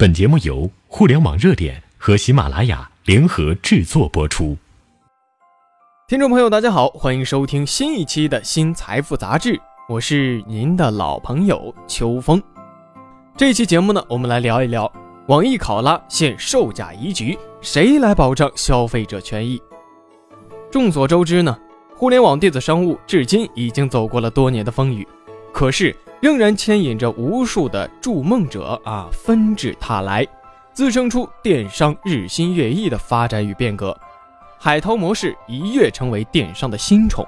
本节目由互联网热点和喜马拉雅联合制作播出。听众朋友，大家好，欢迎收听新一期的新财富杂志，我是您的老朋友秋风。这期节目呢，我们来聊一聊网易考拉现售价疑局，谁来保障消费者权益？众所周知呢，互联网电子商务至今已经走过了多年的风雨，可是。仍然牵引着无数的筑梦者啊纷至沓来，滋生出电商日新月异的发展与变革。海淘模式一跃成为电商的新宠，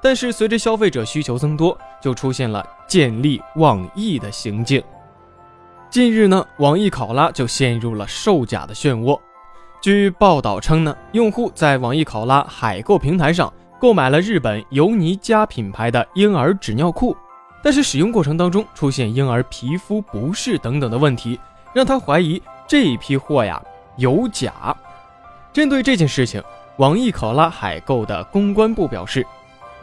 但是随着消费者需求增多，就出现了见利忘义的行径。近日呢，网易考拉就陷入了售假的漩涡。据报道称呢，用户在网易考拉海购平台上购买了日本尤尼佳品牌的婴儿纸尿裤。但是使用过程当中出现婴儿皮肤不适等等的问题，让他怀疑这一批货呀有假。针对这件事情，网易考拉海购的公关部表示，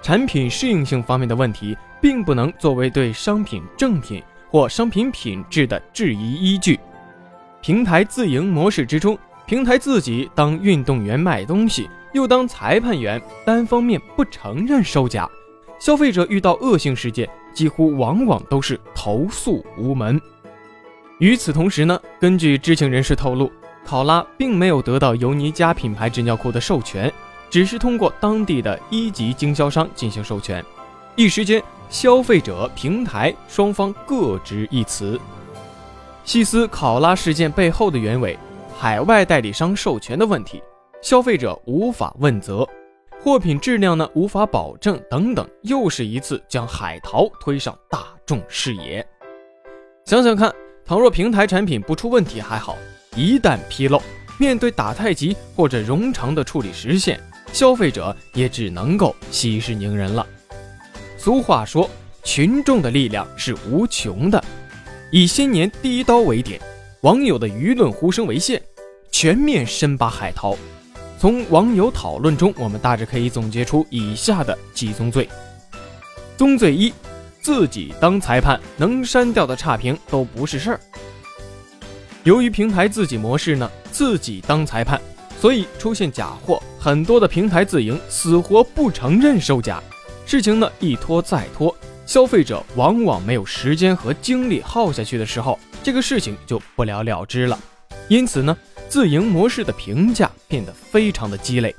产品适应性方面的问题并不能作为对商品正品或商品品质的质疑依据。平台自营模式之中，平台自己当运动员卖东西，又当裁判员，单方面不承认售假，消费者遇到恶性事件。几乎往往都是投诉无门。与此同时呢，根据知情人士透露，考拉并没有得到尤尼佳品牌纸尿裤的授权，只是通过当地的一级经销商进行授权。一时间，消费者、平台双方各执一词。细思考拉事件背后的原委，海外代理商授权的问题，消费者无法问责。货品质量呢无法保证，等等，又是一次将海淘推上大众视野。想想看，倘若平台产品不出问题还好，一旦纰漏，面对打太极或者冗长的处理时限，消费者也只能够息事宁人了。俗话说，群众的力量是无穷的。以新年第一刀为点，网友的舆论呼声为线，全面深扒海淘。从网友讨论中，我们大致可以总结出以下的几宗罪：宗罪一，自己当裁判，能删掉的差评都不是事儿。由于平台自己模式呢，自己当裁判，所以出现假货，很多的平台自营死活不承认售假，事情呢一拖再拖，消费者往往没有时间和精力耗下去的时候，这个事情就不了了之了。因此呢。自营模式的评价变得非常的鸡肋，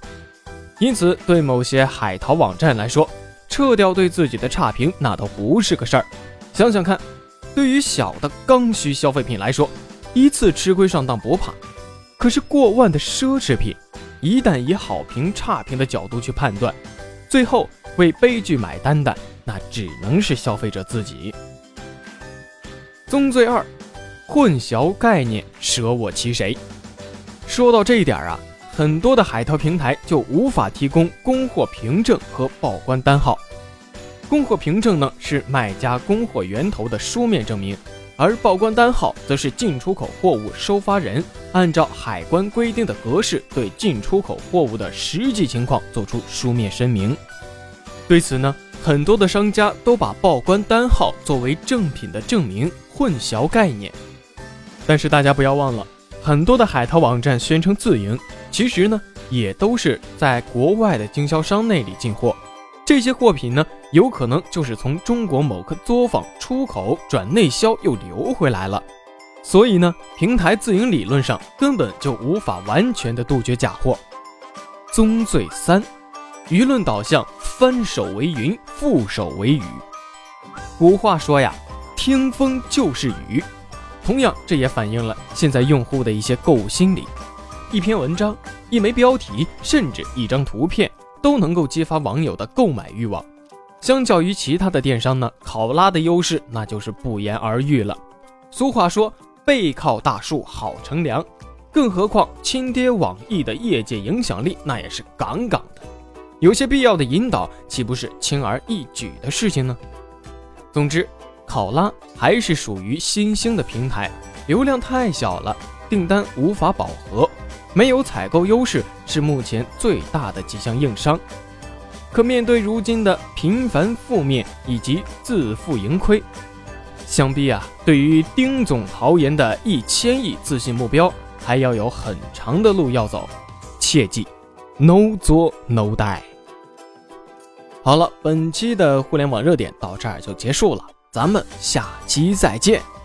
因此对某些海淘网站来说，撤掉对自己的差评那都不是个事儿。想想看，对于小的刚需消费品来说，一次吃亏上当不怕，可是过万的奢侈品，一旦以好评差评的角度去判断，最后为悲剧买单的那只能是消费者自己。宗罪二，混淆概念，舍我其谁。说到这一点啊，很多的海淘平台就无法提供供货凭证和报关单号。供货凭证呢是卖家供货源头的书面证明，而报关单号则是进出口货物收发人按照海关规定的格式对进出口货物的实际情况做出书面声明。对此呢，很多的商家都把报关单号作为正品的证明，混淆概念。但是大家不要忘了。很多的海淘网站宣称自营，其实呢也都是在国外的经销商那里进货。这些货品呢，有可能就是从中国某个作坊出口转内销又流回来了。所以呢，平台自营理论上根本就无法完全的杜绝假货。宗罪三，舆论导向，翻手为云，覆手为雨。古话说呀，听风就是雨。同样，这也反映了现在用户的一些购物心理。一篇文章、一枚标题，甚至一张图片，都能够激发网友的购买欲望。相较于其他的电商呢，考拉的优势那就是不言而喻了。俗话说，背靠大树好乘凉，更何况亲爹网易的业界影响力那也是杠杠的。有些必要的引导，岂不是轻而易举的事情呢？总之。考拉还是属于新兴的平台，流量太小了，订单无法饱和，没有采购优势是目前最大的几项硬伤。可面对如今的频繁负面以及自负盈亏，想必啊，对于丁总豪言的一千亿自信目标，还要有很长的路要走。切记，no 作 no die。好了，本期的互联网热点到这儿就结束了，咱们下期再见。